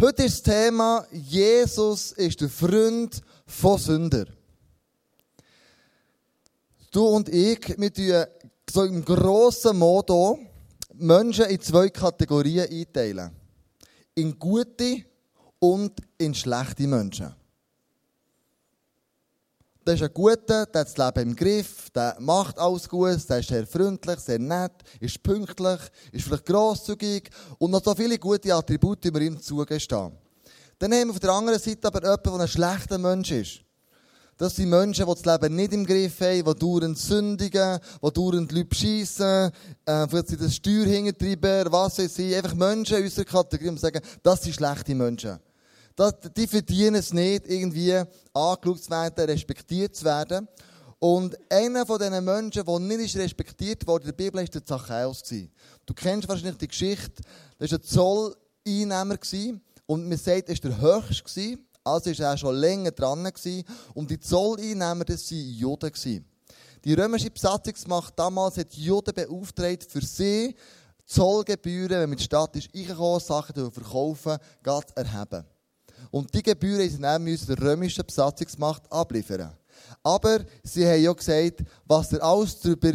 Heute ist das Thema, Jesus ist der Freund von Sünder. Du und ich, wir tun so im grossen Modo Menschen in zwei Kategorien einteilen. In gute und in schlechte Menschen. Das ist ein Guter, der hat das Leben im Griff, der macht alles gut, der ist sehr freundlich, sehr nett, ist pünktlich, ist vielleicht grosszügig und noch so viele gute Attribute, die wir ihm zugestehen. Dann haben wir auf der anderen Seite aber jemanden, der ein schlechter Mensch ist. Das sind Menschen, die das Leben nicht im Griff haben, die dauernd sündigen, die dauernd Leute beschissen, äh, vielleicht sind das Steuerhintertreiber, was weiß ich. Einfach Menschen in unserer Kategorie, die sagen, das sind schlechte Menschen. Das, die verdienen es nicht, irgendwie angeschaut zu werden, respektiert zu werden. Und einer von diesen Menschen, der nicht respektiert wurde in der Bibel, war der Zachäus. Du kennst wahrscheinlich die Geschichte. Das war ein Zolleinnehmer. Und man sagt, er war der Höchste. Also war er schon länger dran. Und die Zolleinnehmer, das waren Juden. Die römische Besatzungsmacht damals hat Juden beauftragt, für sie Zollgebühren, wenn man in die Stadt ist, reingekommen, Sachen verkaufen, zu erheben. Und die Gebühren sie dann müssen der römischen Besatzungsmacht abliefern. Aber sie haben ja gesagt, was ihr alles darüber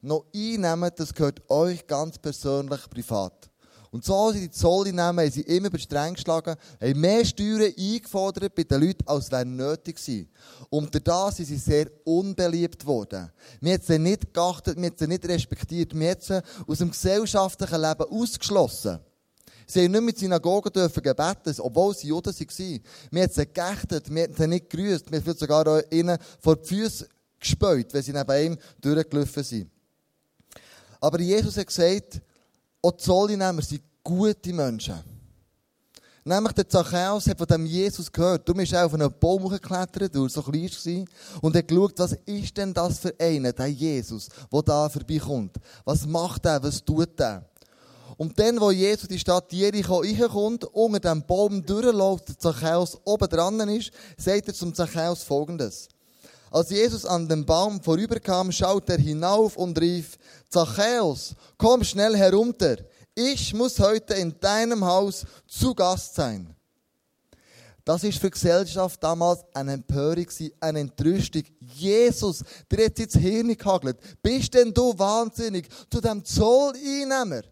noch einnehmt, das gehört euch ganz persönlich privat. Und so sind die Zolleinnehmer, haben sie immer über streng geschlagen, haben mehr Steuern eingefordert bei den Leuten, als wäre nötig gewesen. Und dadurch sind sie sehr unbeliebt worden. Wir haben sie nicht geachtet, wir haben sie nicht respektiert, wir haben sie aus dem gesellschaftlichen Leben ausgeschlossen. Sie haben nicht mit Synagogen dürfen gebeten, obwohl sie Juden waren. Wir haben sie geächtet, wir haben sie nicht grüßt, wir haben sogar ihnen vor die Füße gespäut, wenn sie neben ihm durchgelaufen sind. Aber Jesus hat gesagt, auch die Zolleinnehmer sind gute Menschen. Nämlich der Zachäus hat von dem Jesus gehört. Du bist auch auf einen Baum geklettert, du so klein warst, und hat geschaut, was ist denn das für einer, der Jesus, der da vorbeikommt. Was macht er, was tut er? Und dann, wo Jesus in die Stadt Jericho reinkommt, unter dem Baum durchläuft, der Zachäus oben dran ist, sagt er zum Zachäus folgendes. Als Jesus an dem Baum vorüberkam, schaut er hinauf und rief, Zachäus, komm schnell herunter. Ich muss heute in deinem Haus zu Gast sein. Das ist für die Gesellschaft damals eine Empörung, eine Entrüstung. Jesus, der hat ins Hirn gehagelt. Bist denn du wahnsinnig zu dem Zolleinnehmer?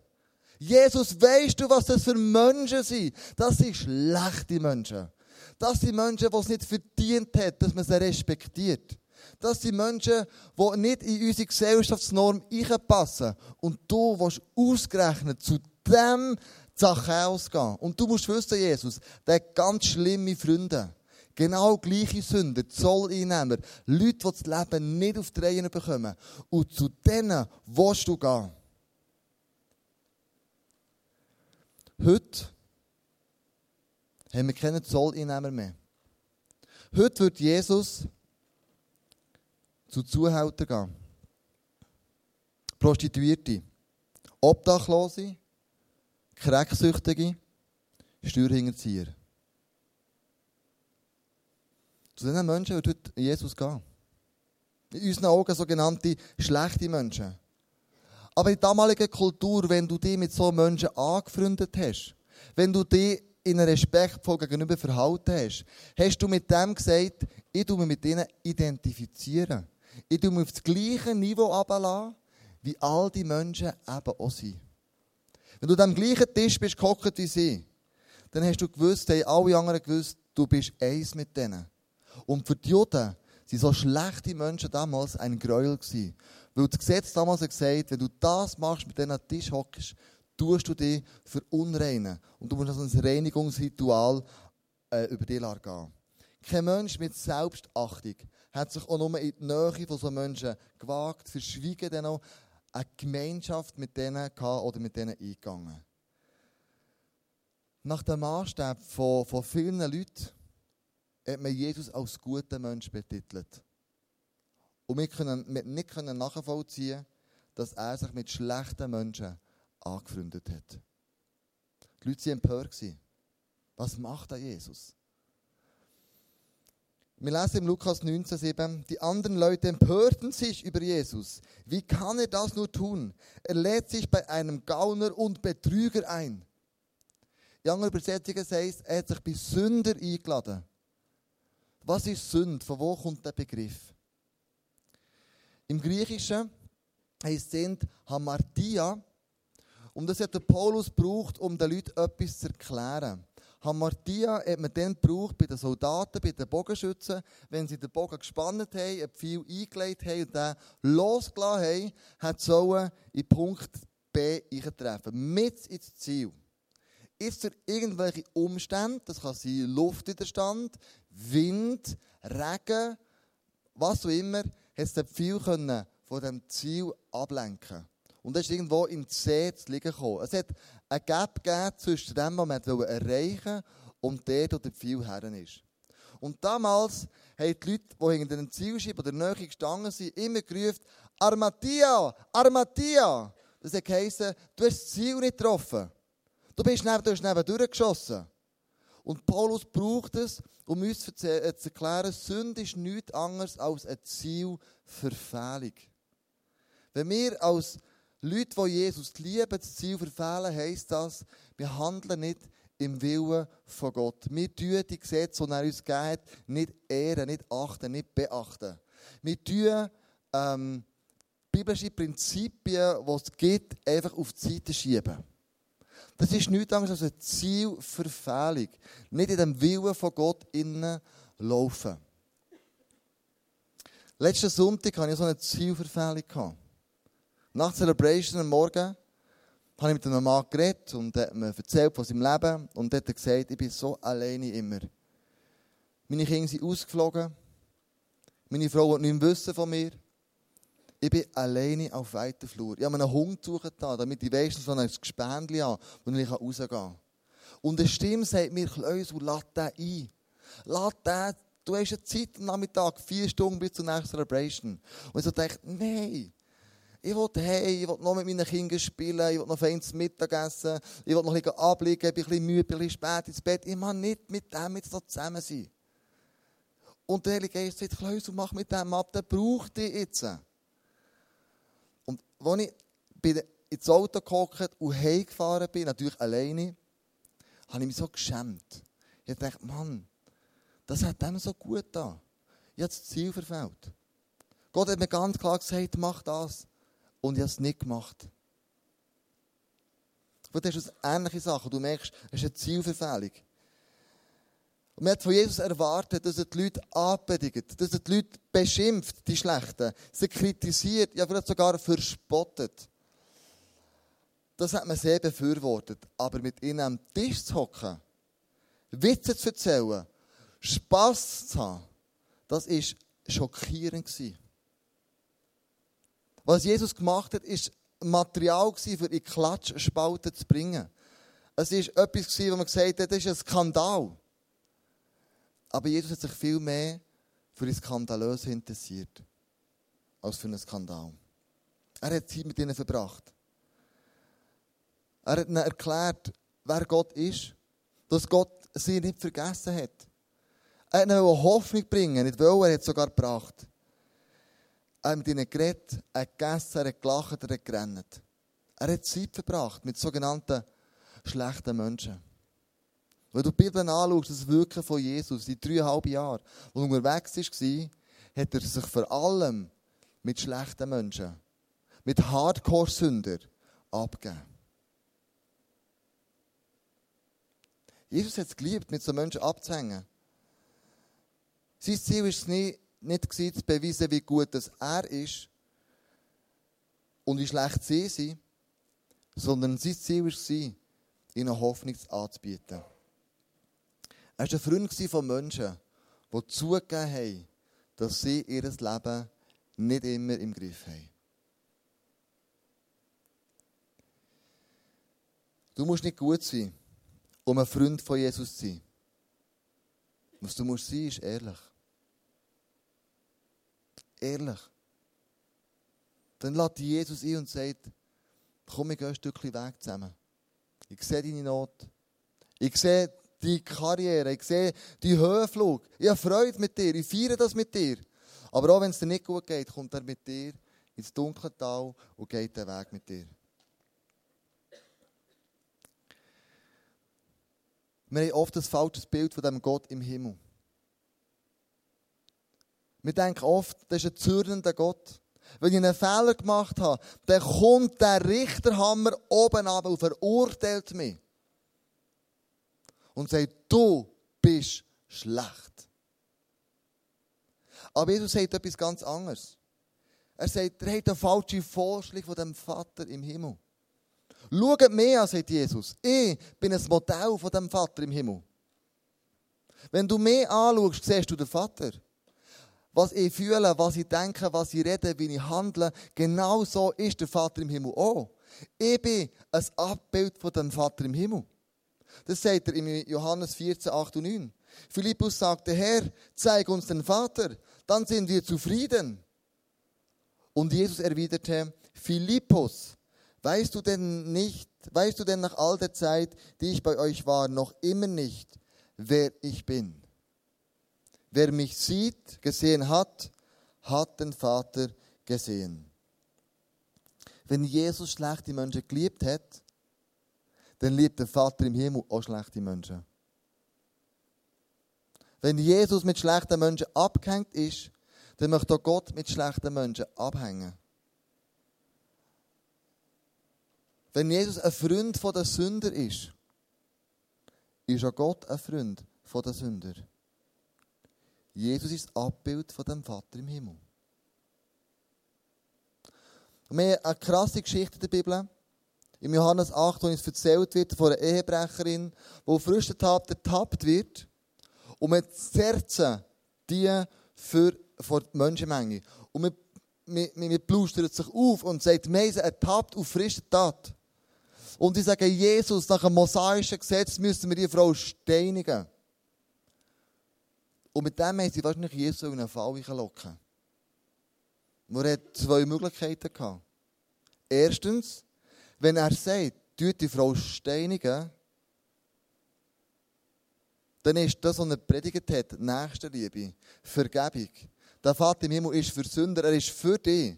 Jesus, weißt du, was das für Menschen sind? Das sind schlechte Menschen. Das sind Menschen, die es nicht verdient haben, dass man sie respektiert. Das sind Menschen, die nicht in unsere Gesellschaftsnorm einpassen. Und du willst ausgerechnet zu dem Zachäus gehen. Und du musst wissen, Jesus, der hat ganz schlimme Freunde. Genau gleiche Sünder, Zolleinnehmer, Leute, die das Leben nicht auf die Reihe bekommen. Und zu denen willst du gehen. Heute haben wir keinen Zolleinnehmer mehr. Heute wird Jesus zu Zuhältern gehen. Prostituierte, Obdachlose, Krecksüchtige, Steuerhinterzieher. Zu diesen Menschen wird heute Jesus gehen. In unseren Augen sogenannte schlechte Menschen. Aber in der damaligen Kultur, wenn du dich mit so Menschen angefreundet hast, wenn du dich in einem respektvoll gegenüber verhalten hast, hast du mit dem gesagt, ich tue mich mit ihnen identifizieren. Ich tue mich auf das gleiche Niveau ablassen, wie all die Menschen eben auch sind. Wenn du am gleichen Tisch bist, gehockt wie sie, dann hast du gewusst, haben alle anderen gewusst, du bist eins mit denen. Und für die Juden sind so schlechte Menschen damals ein Gräuel gewesen. Weil das Gesetz damals hat gesagt, wenn du das machst, mit denen Tisch hockst, tust du dich verunreinen. Und du musst also ein Reinigungsritual äh, über dich gehen. Kein Mensch mit Selbstachtung hat sich auch nur in die Nähe von so Menschen gewagt, verschwiegen dann auch eine Gemeinschaft mit denen gehabt oder mit denen eingegangen. Nach dem Maßstab von, von vielen Leuten hat man Jesus als guten Mensch betitelt. Und wir können nicht können nachvollziehen, dass er sich mit schlechten Menschen angefreundet hat. Die Leute waren empört. Was macht da Jesus? Wir lesen im Lukas 19,7, die anderen Leute empörten sich über Jesus. Wie kann er das nur tun? Er lädt sich bei einem Gauner und Betrüger ein. In anderen Übersetzungen es, er hat sich bei Sünder eingeladen. Was ist Sünde? Von wo kommt der Begriff? Im Griechischen heisst es Hamartia. Und das hat der Paulus gebraucht, um den Leuten etwas zu erklären. Hamartia hat man dann gebraucht bei den Soldaten, bei den Bogenschützen, wenn sie den Bogen gespannt haben, ein Pfeil eingelegt haben und den losgelassen haben, hat sollen in Punkt B eintreffen. Mit ins Ziel. Ist er irgendwelche Umstände, das kann sein Luftwiderstand, Wind, Regen, was auch immer, es Pfeil können von dem Ziel ablenken Und er ist irgendwo in C zu liegen gekommen. Es hat ein Gap gegeben zwischen dem, was man erreichen wollte, und der, wo der Pfeil her ist. Und damals haben die Leute, die hinter dem Zielscheibe oder Nähe gestanden sind, immer gerufen, Armatia, Armatia. Das heisst, du hast das Ziel nicht getroffen. Du bist neben, du hast neben durchgeschossen. Und Paulus braucht es, um uns zu erklären, Sünde ist nichts anderes als eine Zielverfehlung. Wenn wir als Leute, die Jesus lieben, das Ziel verfehlen, heisst das, wir handeln nicht im Willen von Gott. Wir tun die Gesetze, die er uns gegeben nicht ehren, nicht achten, nicht beachten. Wir tun ähm, biblische Prinzipien, die es gibt, einfach auf die Seite schieben. Das ist nichts anderes als eine Zielverfehlung. Nicht in dem Willen von Gott innen laufen. Letzten Sonntag hatte ich so eine Zielverfehlung. Nach Celebration am Morgen habe ich mit einem Mann geredet und er hat mir erzählt von seinem Leben und hat gesagt, ich bin so alleine immer. Meine Kinder sind ausgeflogen. Meine Frau hat nichts wissen von mir. Ich bin alleine auf weiter Flur. Ich habe einen Hund suchen, damit ich wenigstens so ein Gespendli habe, wo ich rausgehen kann. Und eine Stimme sagt mir, Kleusel, lass den ein. Lass den, du hast eine Zeit am Nachmittag, vier Stunden bis zur nächsten Celebration. Und ich so dachte, nein. Ich will hey, ich will noch mit meinen Kindern spielen, ich will noch feines Mittag essen, ich will noch ein bisschen abliegen, bin ein bisschen müde, bin ein bisschen spät ins Bett. Ich mag nicht mit dem jetzt noch zusammen sein. Und der Heilige Geist sagt, Kleusel, mach mit dem ab, der braucht dich jetzt. Als ich ins Auto gehockt und heimgefahren bin, natürlich alleine, habe ich mich so geschämt. Ich dachte, Mann, das hat dem so gut da. Ich habe das Ziel verfehlt. Gott hat mir ganz klar gesagt, mach das. Und ich habe es nicht gemacht. Ist eine ähnliche Sache. Du merkst, es ist eine Zielverfehlung. Man hat von Jesus erwartet, dass er die Leute anpredigt, dass er die Leute beschimpft, die Schlechten, sie kritisiert, ja vielleicht sogar verspottet. Das hat man sehr befürwortet. Aber mit ihnen am Tisch zu hocken, Witze zu erzählen, Spass zu haben, das war schockierend. Was Jesus gemacht hat, ist Material für die Klatschspalten zu bringen. Es war etwas, wo man gesagt hat, das ist ein Skandal. Aber Jesus hat sich viel mehr für das Skandalöse interessiert, als für einen Skandal. Er hat Zeit mit ihnen verbracht. Er hat ihnen erklärt, wer Gott ist, dass Gott sie nicht vergessen hat. Er hat ihnen Hoffnung bringen, nicht weil er hat sogar gebracht. Er hat mit ihnen geredet, er hat gegessen, er hat gelacht, er hat gerannt. Er hat Zeit verbracht mit sogenannten schlechten Menschen. Wenn du die Bibel anschaust, das Wirken von Jesus, die dreieinhalb Jahre, wo er unterwegs war, hat er sich vor allem mit schlechten Menschen, mit Hardcore-Sündern abgegeben. Jesus hat es geliebt, mit so Menschen abzuhängen. Sein Ziel war es nicht, nicht zu beweisen, wie gut das er ist und wie schlecht sie sind, sondern sein Ziel war es, ihnen Hoffnung anzubieten. Er war ein Freund von Menschen, die zugegeben haben, dass sie ihr Leben nicht immer im Griff haben. Du musst nicht gut sein, um ein Freund von Jesus zu sein. Was du musst sein, ist ehrlich. Ehrlich. Dann lädt Jesus ein und sagt, komm, wir gehen ein Stückchen Weg zusammen. Ich sehe deine Not. Ich sehe die Karriere, ich sehe die Höhenflug. Ich habe Freude mit dir, ich feiere das mit dir. Aber auch wenn es dir nicht gut geht, kommt er mit dir ins dunkle Tal und geht den Weg mit dir. Wir haben oft ein falsches Bild von dem Gott im Himmel. Wir denken oft, das ist ein zürnender Gott. Wenn ich einen Fehler gemacht habe, dann kommt der Richterhammer oben ab und verurteilt mich. Und sagt, du bist schlecht. Aber Jesus sagt etwas ganz anderes. Er sagt, er hat einen falschen Vorschlag von dem Vater im Himmel. Schaut mir an, sagt Jesus. Ich bin ein Modell von dem Vater im Himmel. Wenn du mich anschaust, siehst du den Vater. Was ich fühle, was ich denke, was ich rede, wie ich handle, genau so ist der Vater im Himmel auch. Ich bin ein Abbild von dem Vater im Himmel. Das sagt er in Johannes 14, 8 und 9. Philippus sagte, Herr, zeig uns den Vater, dann sind wir zufrieden. Und Jesus erwiderte, Philippus, weißt du denn nicht, weißt du denn nach all der Zeit, die ich bei euch war, noch immer nicht, wer ich bin? Wer mich sieht, gesehen hat, hat den Vater gesehen. Wenn Jesus schlechte Menschen geliebt hat, dann liebt der Vater im Himmel auch schlechte Menschen. Wenn Jesus mit schlechten Menschen abgehängt ist, dann möchte auch Gott mit schlechten Menschen abhängen. Wenn Jesus ein Freund der Sünder ist, ist auch Gott ein Freund der Sünder. Jesus ist das Abbild von dem Vater im Himmel. Und wir haben eine krasse Geschichte in der Bibel. Im Johannes 8, wo uns erzählt wird von einer Ehebrecherin, die frisch ertappt wird und man zerrt die für, vor die Menschenmenge. Und man, man, man plustert sich auf und sagt, Meise ertappt auf frische Tat. Und die sagen, Jesus, nach einem mosaischen Gesetz müssen wir die Frau steinigen. Und mit dem haben sie wahrscheinlich Jesus in einen Fall locken. Er hat zwei Möglichkeiten gehabt. Erstens, wenn er sagt, tut die Frau steinigen, dann ist das, was er predigt hat, Nächstenliebe, Vergebung. Der Vater im Himmel ist für Sünder, er ist für dich,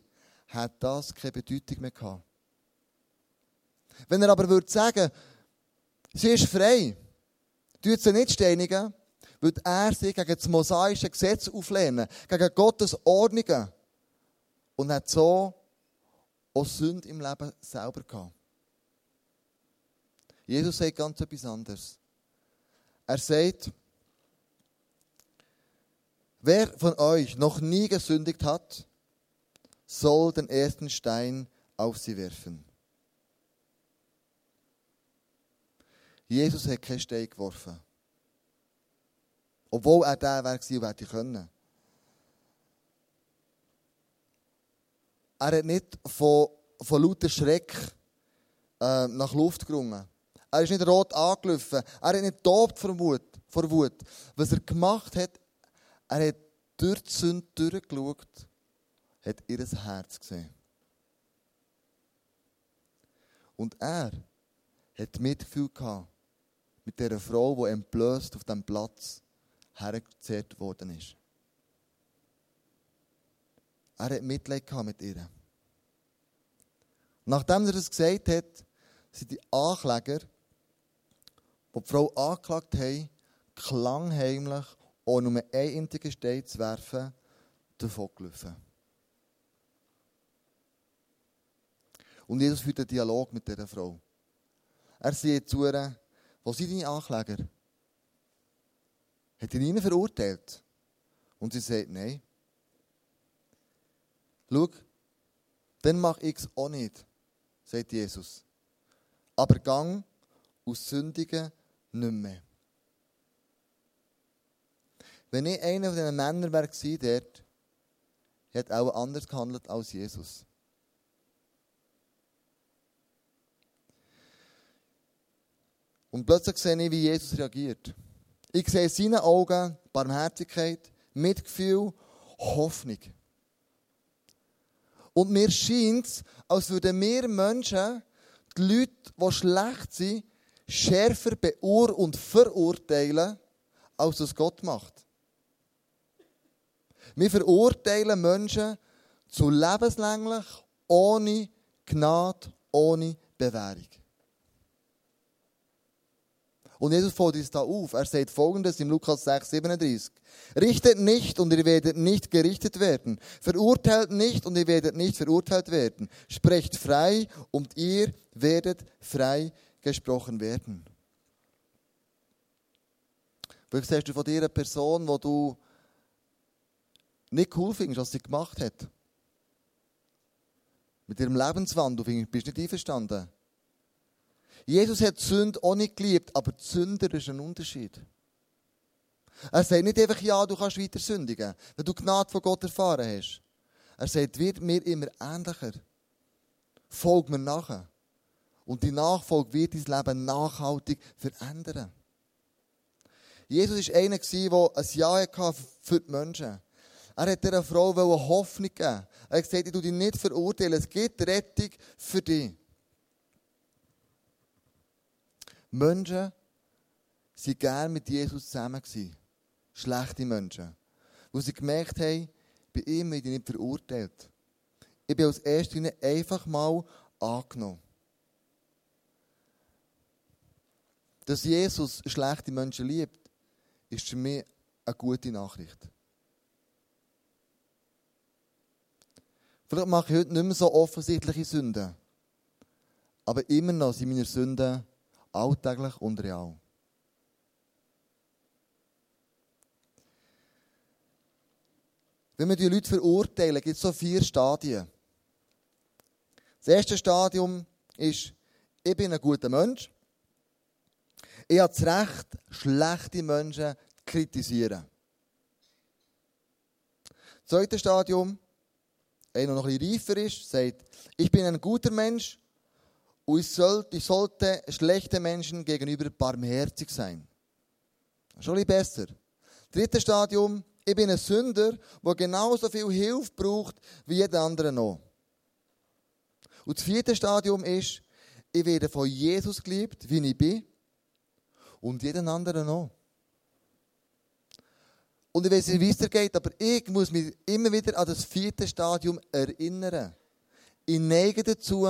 hat das keine Bedeutung mehr gehabt. Wenn er aber würde sagen, sie ist frei, tut sie nicht steinigen, würde er sich gegen das mosaische Gesetz auflehnen, gegen Gottes Ordnungen und hat so auch Sünde im Leben selber gehabt. Jesus sagt ganz etwas anderes. Er sagt, wer von euch noch nie gesündigt hat, soll den ersten Stein auf sie werfen. Jesus hat keinen Stein geworfen. Obwohl er der und hätte können. Er hat nicht von, von lauter Schreck äh, nach Luft gerungen. Er ist nicht rot angelaufen. Er hat nicht tobt vor Wut, vor Wut. Was er gemacht hat, er hat durch die Sünde durchgeschaut, hat ihr Herz gesehen. Und er hat Mitgefühl gehabt mit dieser Frau, die entblößt auf dem Platz hergezerrt worden ist. Er hat Mitleid mit ihr. Nachdem er das gesagt hat, sind die Ankläger die die Frau angeklagt haben, klangheimlich, ohne nur einen einzigen Stein zu werfen, davon gelaufen. Und Jesus führt einen Dialog mit dieser Frau. Er sieht zu ihr, wo sind deine Ankläger? Hat er ihn verurteilt? Und sie sagt, nein. Schau, dann mache ich es auch nicht, sagt Jesus. Aber gang aus Sündigen nicht mehr. Wenn ich einer von diesen Männern wäre dort, hätte auch anders gehandelt als Jesus. Und plötzlich sehe ich, wie Jesus reagiert. Ich sehe in seinen Augen Barmherzigkeit, Mitgefühl, Hoffnung. Und mir scheint es, als würden wir Menschen, die Leute, die schlecht sind, schärfer beur- und verurteilen, als es Gott macht. Wir verurteilen Menschen zu lebenslänglich, ohne Gnade, ohne Bewährung. Und Jesus fordert uns da auf. Er sagt folgendes im Lukas 6, 37. Richtet nicht und ihr werdet nicht gerichtet werden. Verurteilt nicht und ihr werdet nicht verurteilt werden. Sprecht frei und ihr werdet frei gesprochen werden. Vielleicht siehst du von dir eine Person, die du nicht cool findest, was sie gemacht hat. Mit ihrem Lebenswandel bist du nicht einverstanden. Jesus hat die Sünde auch nicht geliebt, aber die Sünder ist ein Unterschied. Er sagt nicht einfach, ja, du kannst weiter sündigen, wenn du Gnade von Gott erfahren hast. Er sagt, wird mir immer ähnlicher. Folg mir nachher. Und die Nachfolge wird dein Leben nachhaltig verändern. Jesus war einer, der ein Ja hatte für die Menschen. Er hat dieser Frau Hoffnung geben. Er hat gesagt, ich tue dich nicht verurteilen. Es gibt Rettung für dich. Menschen waren gerne mit Jesus zusammen. Schlechte Menschen. Wo sie gemerkt haben, bei ihm werde ich nicht verurteilt. Ich bin als Erste einfach mal angenommen. Dass Jesus schlechte Menschen liebt, ist für mich eine gute Nachricht. Vielleicht mache ich heute nicht mehr so offensichtliche Sünden. Aber immer noch sind meine Sünden alltäglich und real. Wenn wir die Leute verurteilen, gibt es so vier Stadien. Das erste Stadium ist, ich bin ein guter Mensch. Ich habe das Recht, schlechte Menschen zu kritisieren. Das zweite Stadium, einer, noch ein bisschen reifer ist, sagt, ich bin ein guter Mensch ich sollte, schlechten Menschen gegenüber barmherzig sein. Schon ein besser. Drittes Stadium, ich bin ein Sünder, der genauso viel Hilfe braucht wie jeder andere noch. Und das vierte Stadium ist, ich werde von Jesus geliebt, wie ich bin, und jeden anderen noch. Und ich weiß nicht, wie es dir geht, aber ich muss mich immer wieder an das vierte Stadium erinnern. Ich neige dazu,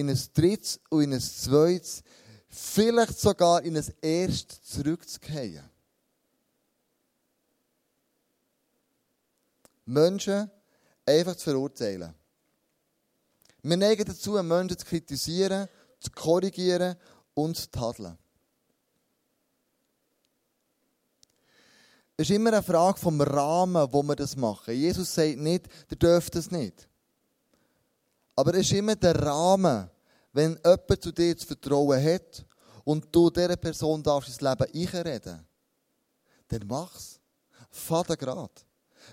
in ein drittes und in ein zweites, vielleicht sogar in ein erstes zurückzukehren. Menschen einfach zu verurteilen. Wir neigen dazu, Menschen zu kritisieren, zu korrigieren und zu tadeln. Es ist immer eine Frage vom Rahmen, wo wir das machen. Jesus sagt nicht, ihr dürft das nicht. Aber es ist immer der Rahmen, wenn jemand zu dir zu vertrauen hat und du dieser Person darfst ins Leben einreden, dann mach's. Vater grad.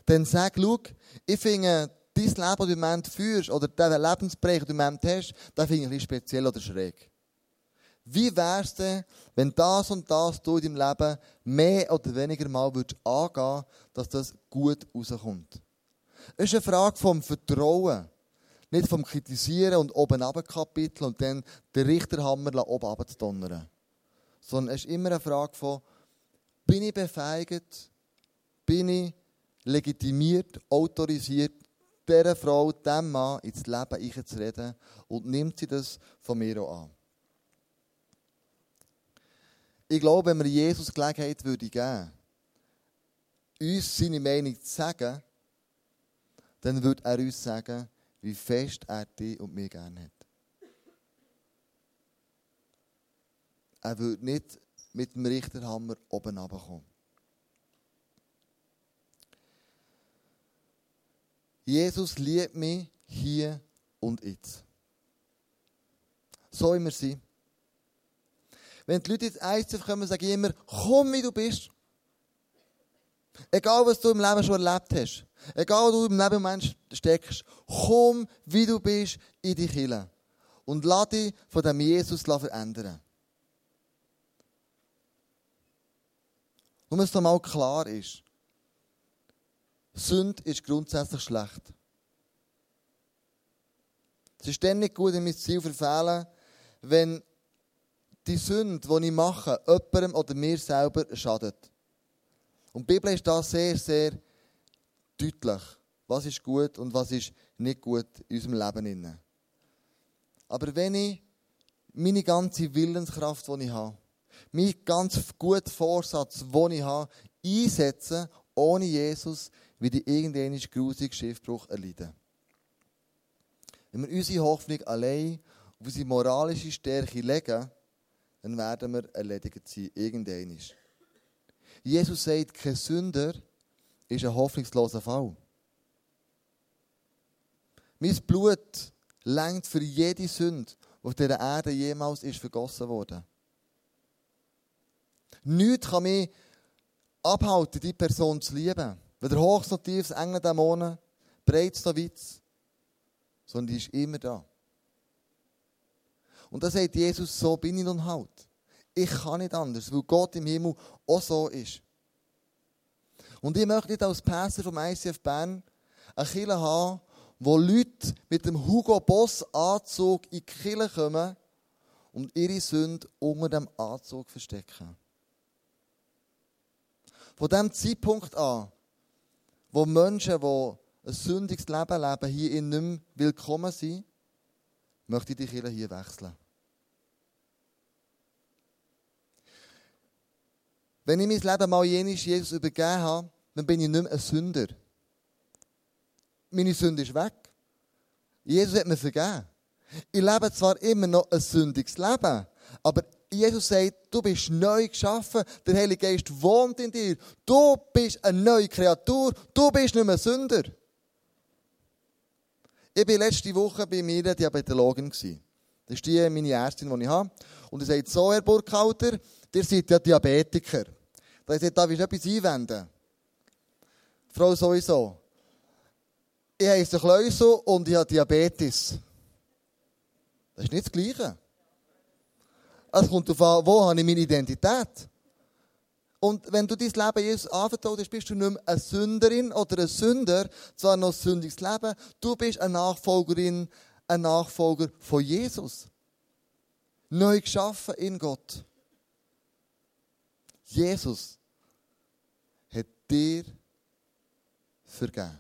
Dann sag, schau, ich finde, dein Leben, das du im Moment führst, oder den Lebensbereich, den du im Moment hast, den finde ich ein bisschen speziell oder schräg. Wie wär's denn, wenn das und das du in deinem Leben mehr oder weniger mal würdest angehen, dass das gut rauskommt? Es ist eine Frage vom Vertrauen. Nicht vom Kritisieren und oben Kapitel und dann den Richterhammer oben runter Sondern es ist immer eine Frage von, bin ich befähigt, bin ich legitimiert, autorisiert, dieser Frau, diesem Mann ins Leben einzureden und nimmt sie das von mir auch an. Ich glaube, wenn wir Jesus Gelegenheit würde geben, uns seine Meinung zu sagen, dann würde er uns sagen, wie fest er dich und mich gerne hat. Er würde nicht mit dem Richterhammer oben runterkommen. Jesus liebt mich hier und jetzt. So immer sein. Wenn die Leute jetzt eins kommen, sage ich immer, komm wie du bist. Egal, was du im Leben schon erlebt hast. Egal, wo du im Leben Mensch steckst. Komm, wie du bist, in die Kirche. Und lass dich von dem Jesus verändern. Nur, dass es mal klar ist. Sünde ist grundsätzlich schlecht. Es ist dann nicht gut, wir das Ziel verfehlen, wenn die Sünde, die ich mache, jemandem oder mir selber schadet. Und die Bibel ist da sehr, sehr deutlich. Was ist gut und was ist nicht gut in unserem Leben. Aber wenn ich meine ganze Willenskraft, die ich habe, Mein ganz guter Vorsatz, den ich habe, einsetzen, ohne Jesus, wie die irgendeinen grusigen Schiffbruch erleiden. Wenn wir unsere Hoffnung allein auf unsere moralische Stärke legen, dann werden wir erledigt sein, irgendwann. Jesus sagt, kein Sünder ist ein hoffnungsloser Fall. Mein Blut längt für jede Sünde, die auf dieser Erde jemals ist vergossen wurde. Nichts kann mich abhalten, die Person zu lieben. Weder hoch noch tief, Engel Dämonen, breit noch weit, sondern die ist immer da. Und da sagt Jesus, so bin ich nun halt. Ich kann nicht anders, weil Gott im Himmel auch so ist. Und ich möchte nicht als Pässer vom ICF Bern eine Kirche haben, wo Leute mit dem Hugo Boss Anzug in die Kirche kommen und ihre Sünde unter dem Anzug verstecken. Von dem Zeitpunkt an, wo Menschen, die ein sündiges Leben leben, hier in nicht mehr willkommen sind, möchte ich die Kirche hier wechseln. Wenn ich mein Leben mal jenes Jesus übergeben habe, dann bin ich nicht mehr ein Sünder. Meine Sünde ist weg. Jesus hat mir vergeben. Ich lebe zwar immer noch ein sündiges Leben, aber Jesus sagt, du bist neu geschaffen, der Heilige Geist wohnt in dir, du bist eine neue Kreatur, du bist nicht mehr Sünder. Ich war letzte Woche bei mir Diabetologin. Das ist die meine Ärztin, die ich habe. Und er sagt, so, Herr Burkhalter, ihr seid ja Diabetiker. Da sagt, darf ich etwas einwenden? Frau sowieso. Ich heiße Kleusel und ich habe Diabetes. Das ist nicht das Gleiche. Es kommt darauf an, wo habe ich meine Identität. Und wenn du dein Leben Jesus anvertraut hast, bist du nicht mehr eine Sünderin oder ein Sünder, zwar noch ein sündiges Leben, du bist eine Nachfolgerin, ein Nachfolger von Jesus. Neu geschaffen in Gott. Jesus hat dir vergeben.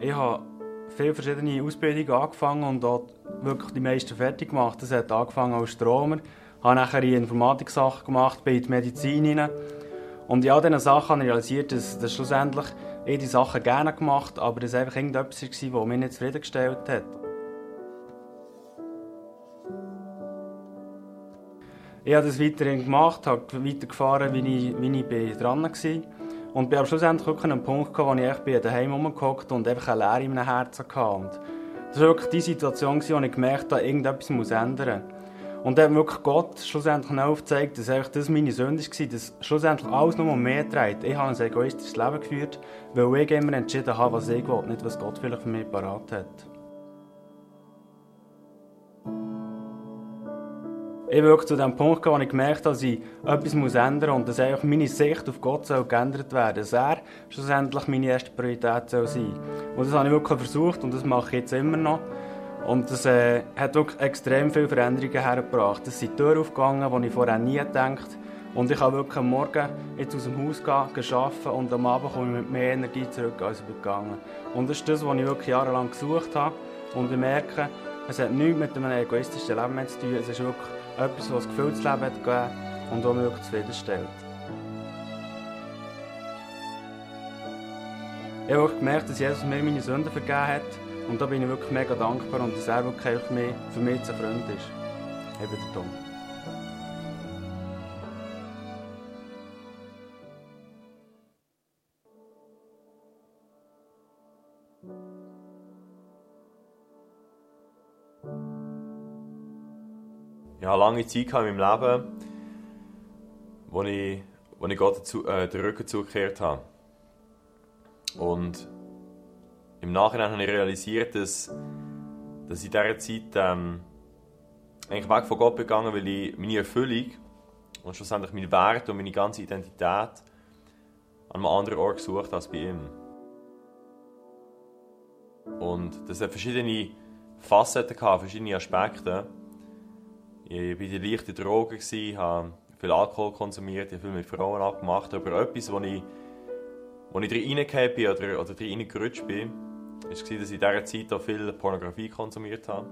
Ich habe viele verschiedene Ausbildungen angefangen und auch wirklich die meisten fertig gemacht. Das hat angefangen als Stromer, habe nachher in Informatik-Sachen gemacht, bin in die Medizin. Und in all diesen Sachen habe ich realisiert, dass, dass schlussendlich ich die Sachen gerne gemacht aber das einfach irgendetwas war, das mich nicht zufriedengestellt hat. Ich habe das weiterhin gemacht, habe weitergefahren, wie ich, wie ich dran war. Und bin aber schlussendlich an einem Punkt gekommen, wo ich echt daheim rumgehockt und einfach eine Leere in meinem Herzen hatte. Und das war wirklich die Situation, wo ich gemerkt habe, irgendetwas muss ändern. Und dann hat wirklich Gott schlussendlich aufgezeigt, dass einfach das meine Sünde war, dass schlussendlich alles nur um mehr dreht. Ich habe ein egoistisches Leben geführt, weil ich immer entschieden habe, was ich will, nicht was Gott vielleicht für mich parat hat. ich wirklich zu dem Punkt gekommen, wo ich gemerkt habe, dass ich etwas muss ändern muss und dass einfach meine Sicht auf Gott soll geändert werden soll. Dass er schlussendlich meine erste Priorität soll sein Und das habe ich wirklich versucht und das mache ich jetzt immer noch. Und das äh, hat wirklich extrem viele Veränderungen hergebracht. Es sind Türen aufgegangen, die ich vorher nie gedacht Und ich kann wirklich am Morgen jetzt aus dem Haus gehen, arbeiten und am Abend komme ich mit mehr Energie zurück, als ich gegangen Und das ist das, was ich wirklich jahrelang gesucht habe. Und ich merke, es hat nichts mit einem egoistischen Leben zu tun. Es ist wirklich etwas, was ein gefülltes Leben hat gegeben und auch mich zufriedenstellt. Ich habe auch gemerkt, dass Jesus mir meine Sünden vergeben hat und da bin ich wirklich mega dankbar und dass er wirklich für mich, für mich ein Freund ist. Eben der Tom. ich habe lange Zeit in meinem Leben, wo ich, wo ich Gott dazu, äh, den Rücken zugekehrt habe. Und im Nachhinein habe ich realisiert, dass, dass ich in dieser Zeit ähm, eigentlich weg von Gott begangen weil ich meine Erfüllung und schlussendlich meinen Wert und meine ganze Identität an einem anderen Ort gesucht als bei ihm. Und das hat verschiedene Facetten gehabt, verschiedene Aspekte. Ich war in leichten Drogen, habe viel Alkohol konsumiert, habe viel mit Frauen abgemacht, aber etwas, was ich, Als ich reingekommen bin oder, oder reingerutscht bin, war dass ich in dieser Zeit auch viel Pornografie konsumiert habe.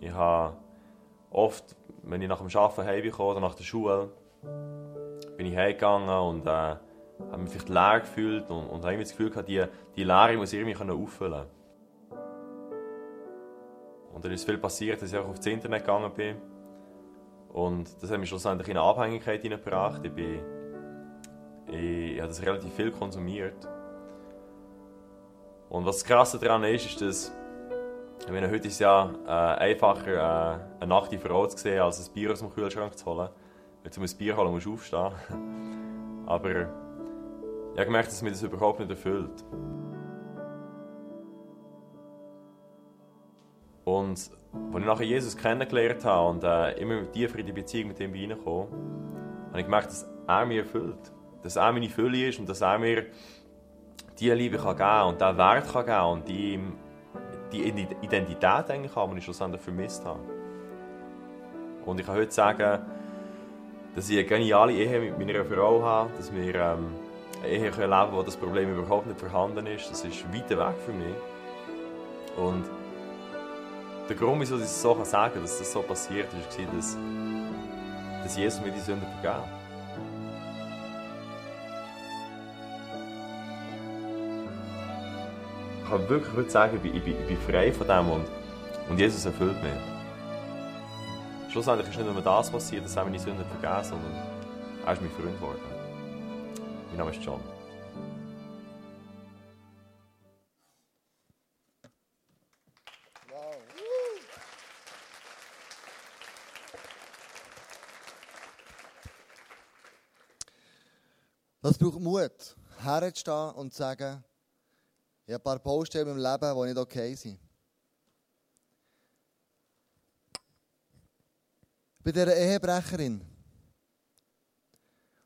Ich habe oft, wenn ich nach dem Arbeiten heimgekommen oder nach der Schule, bin ich heimgegangen und äh, habe mich vielleicht leer gefühlt und, und habe das Gefühl gehabt, die, die Leere muss ich irgendwie auffüllen Und dann ist viel passiert, dass ich auch auf das Internet gegangen bin. Und das hat mich schlussendlich in eine Abhängigkeit hineingebracht. Ich, bin, ich, ich habe das relativ viel konsumiert. Und was das Krasse daran ist, ist, dass ich meine, heute ist es ja äh, einfacher, äh, eine nackte Frau zu sehen, als ein Bier aus dem Kühlschrank zu holen. Wenn du ein Bier holen musst du aufstehen. Aber ich habe gemerkt, dass mich das überhaupt nicht erfüllt. Und als ich nachher Jesus kennengelernt habe und äh, immer tiefer in die Beziehung mit ihm reingekommen, habe ich gemerkt, dass er mich erfüllt. Dass er meine Fülle ist und dass er mir die Liebe kann geben und diesen Wert kann geben und die, die Identität eigentlich haben, die ich schlussendlich vermisst habe. Und ich kann heute sagen, dass ich eine geniale Ehe mit meiner Frau habe, dass wir ähm, eine Ehe leben können, wo das Problem überhaupt nicht vorhanden ist. Das ist weit weg für mich. Und der Grund, wieso ich es so sagen kann, dass das so passiert ist, war, dass, Jesus mir die Sünde vergeben Kann wirklich heute sagen, ich bin, ich bin, ich bin frei von dem und, und Jesus erfüllt mich. Schlussendlich ist nicht nur das passiert, dass er meine Sünden vergessen, sondern er ist mein Freund geworden. Mein Name ist John. Das braucht Mut, herzustehen und zu sagen, ich habe ein paar Baustellen im Leben, die nicht okay sind. Bei dieser Ehebrecherin,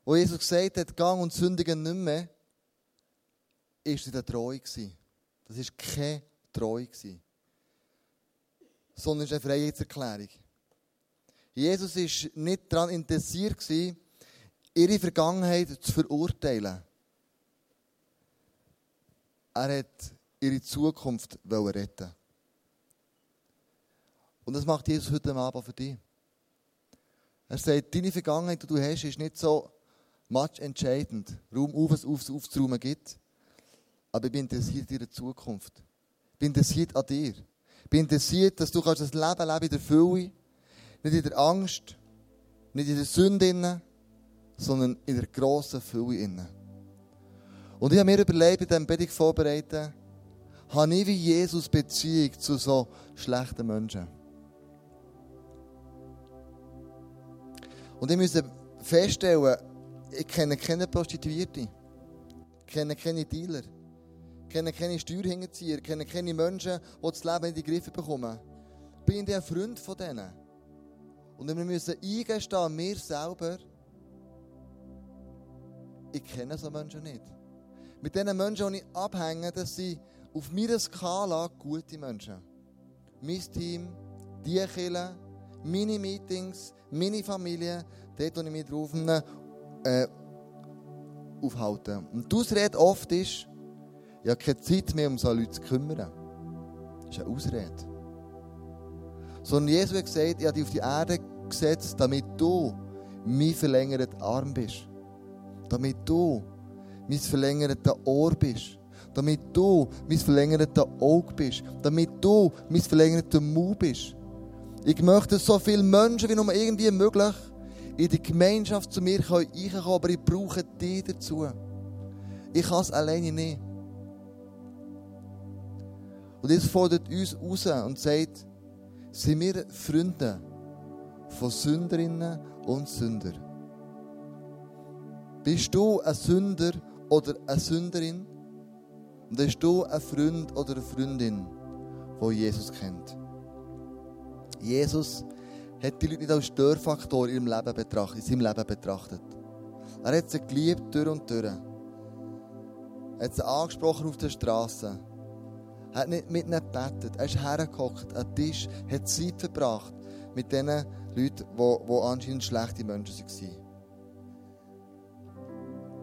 wo Jesus gesagt hat, gang und sündigen nicht mehr, war sie eine Treu. Das war keine Treu. Sondern es ist eine Freiheitserklärung. Jesus war nicht daran interessiert, ihre Vergangenheit zu verurteilen. Er hat ihre Zukunft retten Und das macht Jesus heute Abend für dich. Er sagt, deine Vergangenheit, die du hast, ist nicht so much entscheidend. Raum auf, es auf, aufzuräumen gibt. Aber ich bin interessiert in der Zukunft. Ich bin interessiert an dir. Ich bin interessiert, dass du das Leben leben in der Fülle, nicht in der Angst, nicht in der Sünde, sondern in der grossen Fülle. Und ich habe mir überlegt, bei diesem Predigt vorbereiten, habe ich wie Jesus Beziehung zu so schlechten Menschen. Und ich muss feststellen, ich kenne keine Prostituierte, ich kenne keine Dealer, ich kenne keine Steuerhinterzieher, ich kenne keine Menschen, die das Leben in die Griffe bekommen. Ich bin ein Freund von denen. Und wir müssen eingestehen, wir selber, ich kenne so Menschen nicht. Mit diesen Menschen, die ich abhänge, das sind auf meiner Skala gute Menschen. Mein Team, die Kirche, meine Meetings, meine Familie, dort, wo ich mich drauf äh, aufhalte. Und die Ausrede oft ist, ich habe keine Zeit mehr, um so Leute zu kümmern. Das ist eine Ausrede. Sondern Jesus hat gesagt, ich habe dich auf die Erde gesetzt, damit du mein verlängerter Arm bist. Damit du mein verlängerter Ohr bist. Damit du mein verlängerter Auge bist. Damit du mein verlängerter Mund bist. Ich möchte so viele Menschen wie nur irgendwie möglich in die Gemeinschaft zu mir reinkommen, aber ich brauche dich dazu. Ich kann es alleine nicht. Und das fordert uns raus und sagt, sind wir Freunde von Sünderinnen und Sünder? Bist du ein Sünder oder eine Sünderin? Und bist du ein Freund oder eine Freundin, die Jesus kennt? Jesus hat die Leute nicht als Störfaktor in, ihrem Leben betrachtet, in seinem Leben betrachtet. Er hat sie geliebt durch und durch. Er hat sie angesprochen auf der Straße. Er hat nicht mit ihnen gebetet. Er ist hergehockt an Tisch, hat Zeit verbracht mit den Leuten, die anscheinend schlechte Menschen waren.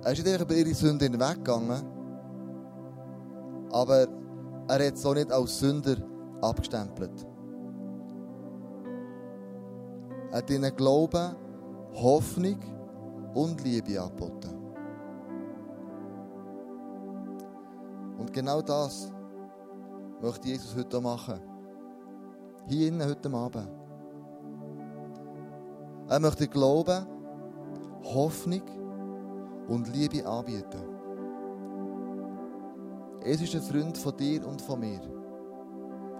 Er ist nicht einfach über ihre Sünde hinweggegangen, aber er hat so nicht als Sünder abgestempelt. Er hat ihnen Glauben, Hoffnung und Liebe angeboten. Und genau das möchte Jesus heute machen. Hier innen heute Abend. Er möchte Glauben, Hoffnung und Liebe anbieten. Es ist ein Freund von dir und von mir.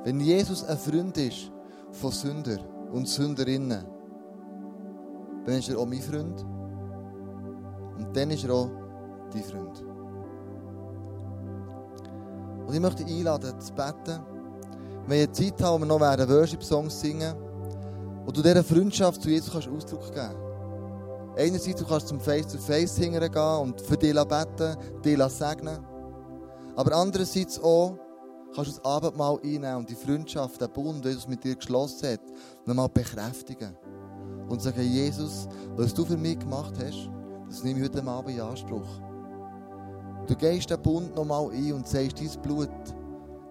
Wenn Jesus ein Freund ist von Sünder und Sünderinnen, dann ist er auch mein Freund. Und dann ist er auch dein Freund. Und ich möchte dich einladen, zu beten. Wenn wir Zeit haben, wo wir noch Worship-Songs singen wo du dieser Freundschaft zu Jesus kannst Ausdruck geben kannst. Einerseits du kannst zum Face-to-Face hingehen und für dich beten, dich segnen. Aber andererseits auch kannst du das Abendmahl einnehmen und die Freundschaft, den Bund, den Jesus mit dir geschlossen hat, nochmal bekräftigen. Und sagen, Jesus, was du für mich gemacht hast, das nehme ich heute Abend in Anspruch. Du gehst den Bund nochmal ein und sagst, dein Blut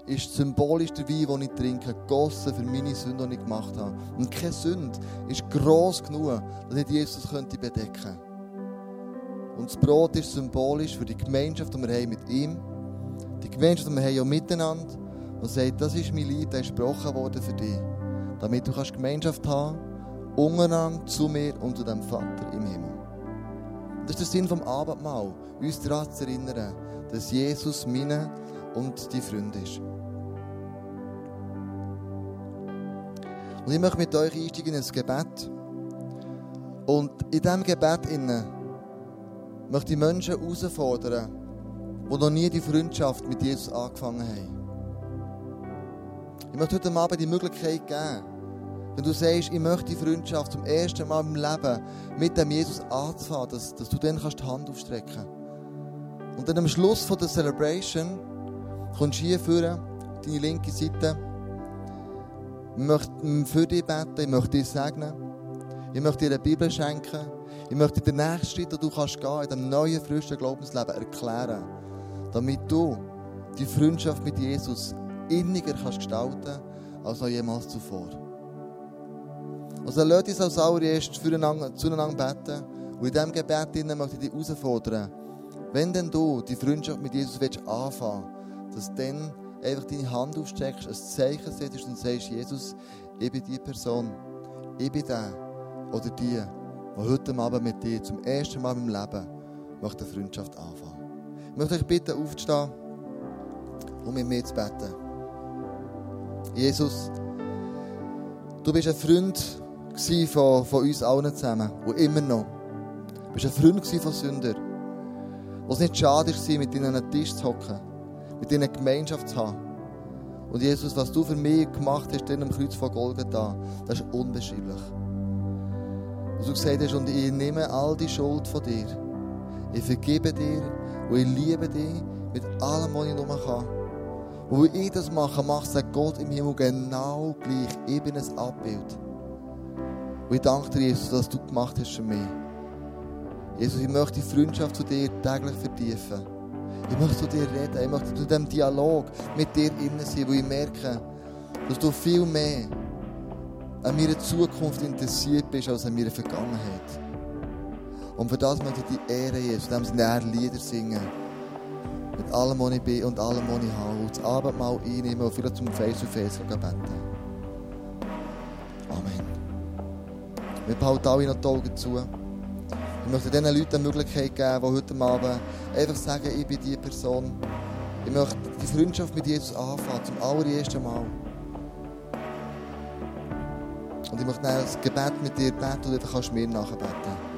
ist symbolisch der Wein, den ich trinke, gegossen für meine Sünde, die ich gemacht habe. Und keine Sünde ist gross genug, dass ich Jesus könnte bedecken könnte. Und das Brot ist symbolisch für die Gemeinschaft, die wir haben mit ihm. Die Gemeinschaft, die wir haben auch miteinander. Und sagt, das ist mein Lied, der ist gesprochen worden für dich. Damit du kannst Gemeinschaft haben, untereinander, zu mir und zu dem Vater im Himmel. Das ist der Sinn vom Abendmahl, uns daran zu erinnern, dass Jesus meine und die Freund ist. Und ich möchte mit euch einsteigen ins Gebet. Und in diesem Gebet innen möchte ich Menschen herausfordern, die noch nie die Freundschaft mit Jesus angefangen haben. Ich möchte heute Abend die Möglichkeit geben, wenn du sagst, ich möchte die Freundschaft zum ersten Mal im Leben mit dem Jesus anzufangen, dass, dass du dann kannst die Hand aufstrecken kannst. Und dann am Schluss von der Celebration kommst du hier führen, deine linke Seite. Ich möchte für dich beten, ich möchte dich segnen. Ich möchte dir eine Bibel schenken. Ich möchte dir den nächsten Schritt, den du kannst gehen, in diesem neuen, frischen Glaubensleben erklären. Damit du die Freundschaft mit Jesus inniger kannst gestalten als noch jemals zuvor. Also lass uns als allererst füreinander, zueinander beten. Und in diesem Gebet möchte ich dich herausfordern, wenn denn du die Freundschaft mit Jesus willst anfangen dass du dann einfach deine Hand aufsteckst, ein Zeichen setzt und sagst, Jesus, ich bin die Person, ich bin der oder die, die heute Abend mit dir zum ersten Mal im Leben möchte eine Freundschaft anfangen. Ich möchte euch bitten, aufzustehen und mit mir zu beten. Jesus, du bist ein Freund von, von uns allen zusammen und immer noch. Du bist ein Freund von Sündern, wo es nicht schade war, mit ihnen an einen Tisch zu hocken, mit ihnen Gemeinschaft zu haben. Und Jesus, was du für mich gemacht hast, in am Kreuz von Golgatha, das ist unbeschreiblich. Und du gesagt hast, und ich nehme all die Schuld von dir. Ich vergebe dir und ich liebe dich mit allem, was ich nur kann. Und wie ich das mache, macht es Gott im Himmel genau gleich. Ich bin ein Abbild. Und ich danke dir, Jesus, dass du gemacht hast für mich. Jesus, ich möchte die Freundschaft zu dir täglich vertiefen. Ich möchte zu dir reden. Ich möchte zu diesem Dialog mit dir innen sein, wo ich merke, dass du viel mehr an meiner Zukunft interessiert bist als an meiner Vergangenheit. Und für das möchte ich die Ehre, Jesus, in dem Sinne Lieder singen. Mit allem, was ich bin und allem, was ich habe. Und das Abendmahl einnehmen und vielleicht zum Face-to-Face -face beten. Amen. Wir behalten alle noch die Augen zu. Ich möchte diesen Leuten eine Möglichkeit geben, die heute Abend einfach sagen, ich bin die Person. Ich möchte die Freundschaft mit Jesus anfangen, zum allerersten Mal. Und ich möchte dann das Gebet mit dir beten und du kannst mir nachbeten.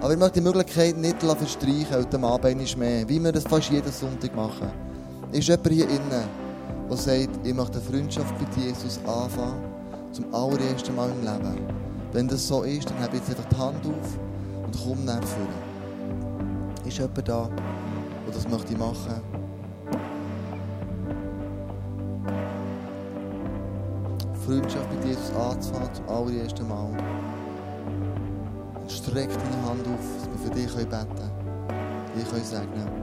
Aber ich möchte die Möglichkeit nicht verstreichen, heute Abend mehr, wie wir das fast jeden Sonntag machen. Ist jemand hier innen, der sagt, ich möchte eine Freundschaft mit Jesus anfangen, zum allerersten Mal im Leben. Wenn das so ist, dann habe ich jetzt einfach die Hand auf und komm näher führen. Ist jemand da, der das möchte machen? Freundschaft mit Jesus anzufangen zum allerersten Mal. Und streck deine Hand auf, dass wir für dich beten können. können segnen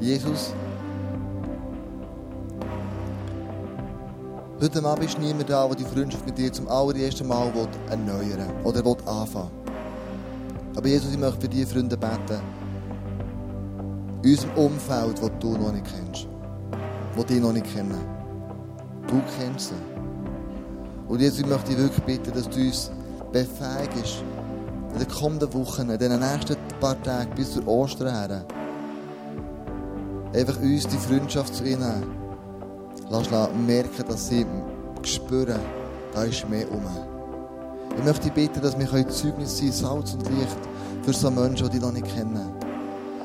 Jesus, heute Abend ist niemand da, der die Freundschaft mit dir zum allerersten Mal erneuern will oder will anfangen Aber Jesus, ich möchte für die Freunde beten. In unserem Umfeld, das du noch nicht kennst. Die dich noch nicht kennen. Du kennst sie. Und Jesus, ich möchte dich wirklich bitten, dass du uns befähigst, in den kommenden Wochen, in den nächsten paar Tagen bis zur Ostern her, einfach uns die Freundschaft zu ihnen lass merken, dass sie spüren, da ist mehr um. Ich möchte bitten, dass wir Zeugnis sein Salz und Licht für so Menschen, die dich noch nicht kennen.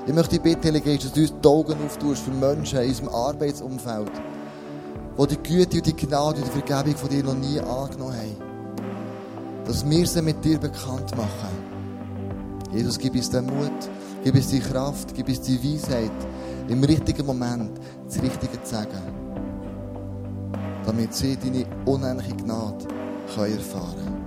Ich möchte bitten, Heilige dass du uns die Augen auftust für Menschen in unserem Arbeitsumfeld, die die Güte und die Gnade und die Vergebung von dir noch nie angenommen haben. Dass wir sie mit dir bekannt machen. Jesus, gib uns den Mut, gib uns die Kraft, gib uns die Weisheit, im richtigen Moment das Richtige zu sagen. Damit sie deine unendliche Gnade erfahren können.